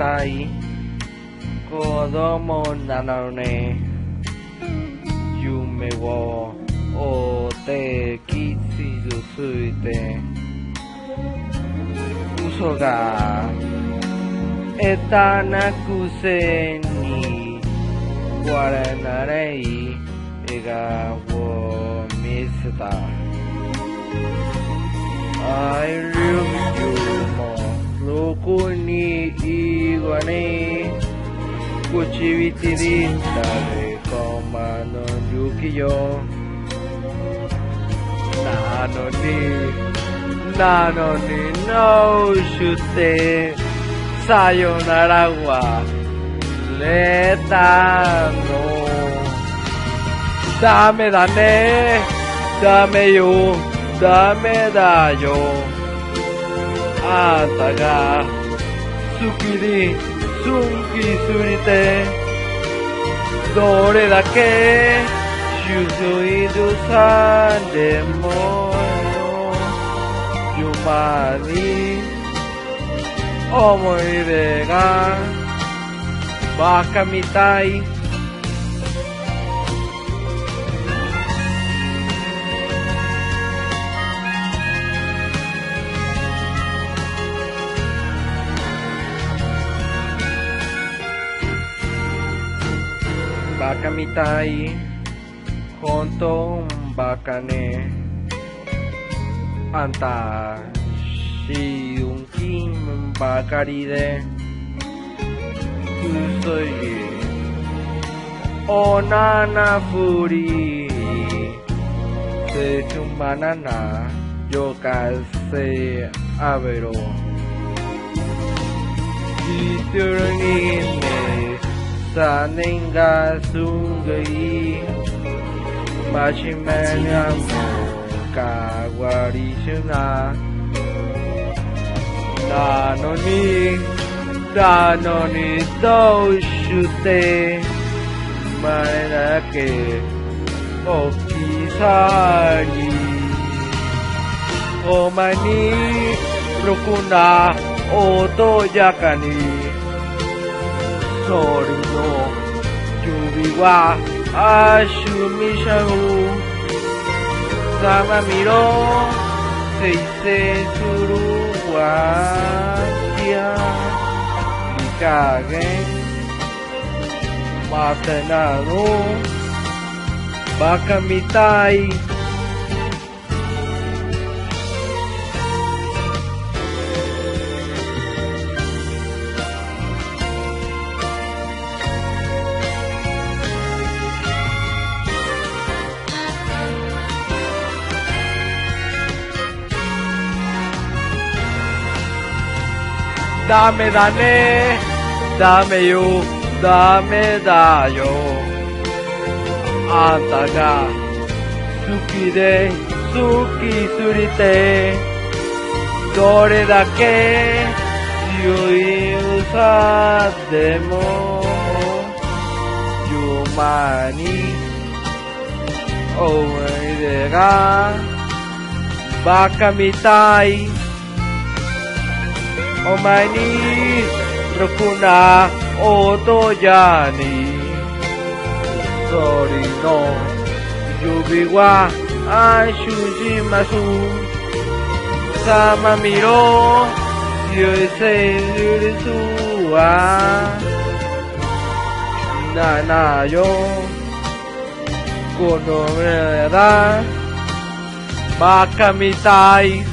たい。子供なのね夢を追ってきつついて嘘が下手なくせに笑えない笑顔を見せた。I love you もどこに言わねえ口火切り誰かまの勇気よなのになのに No してさよならはれたのダメだねダメよダメだよあんたが好きに好きすぎてどれだけ主水ずさんでも夢に思い出がバカみたい Bakamitai Honto Bakane Anta Shiunkin Bakaride Usoye Onana Furi Techumbanana Yokase Avero. Shiturani Saninga sungai Machimena Kawarishuna Danoni Danoni Doshute Manake Opisani Omani Rukuna Otoyakani sorry, no. Yubiwa, ashumishagu. Sama miro, seise suru wa kia Mikage, matanaro, baka mitai. dame da dame ju, dame da jo. Anta suki surite, dore da ke, yui usademo, yumani, oide ga, baka mitai, omaini rukuna otoyani. Sorino yubiwa ashujimasu samamiro yueselurisua nanayo konomeda makamitais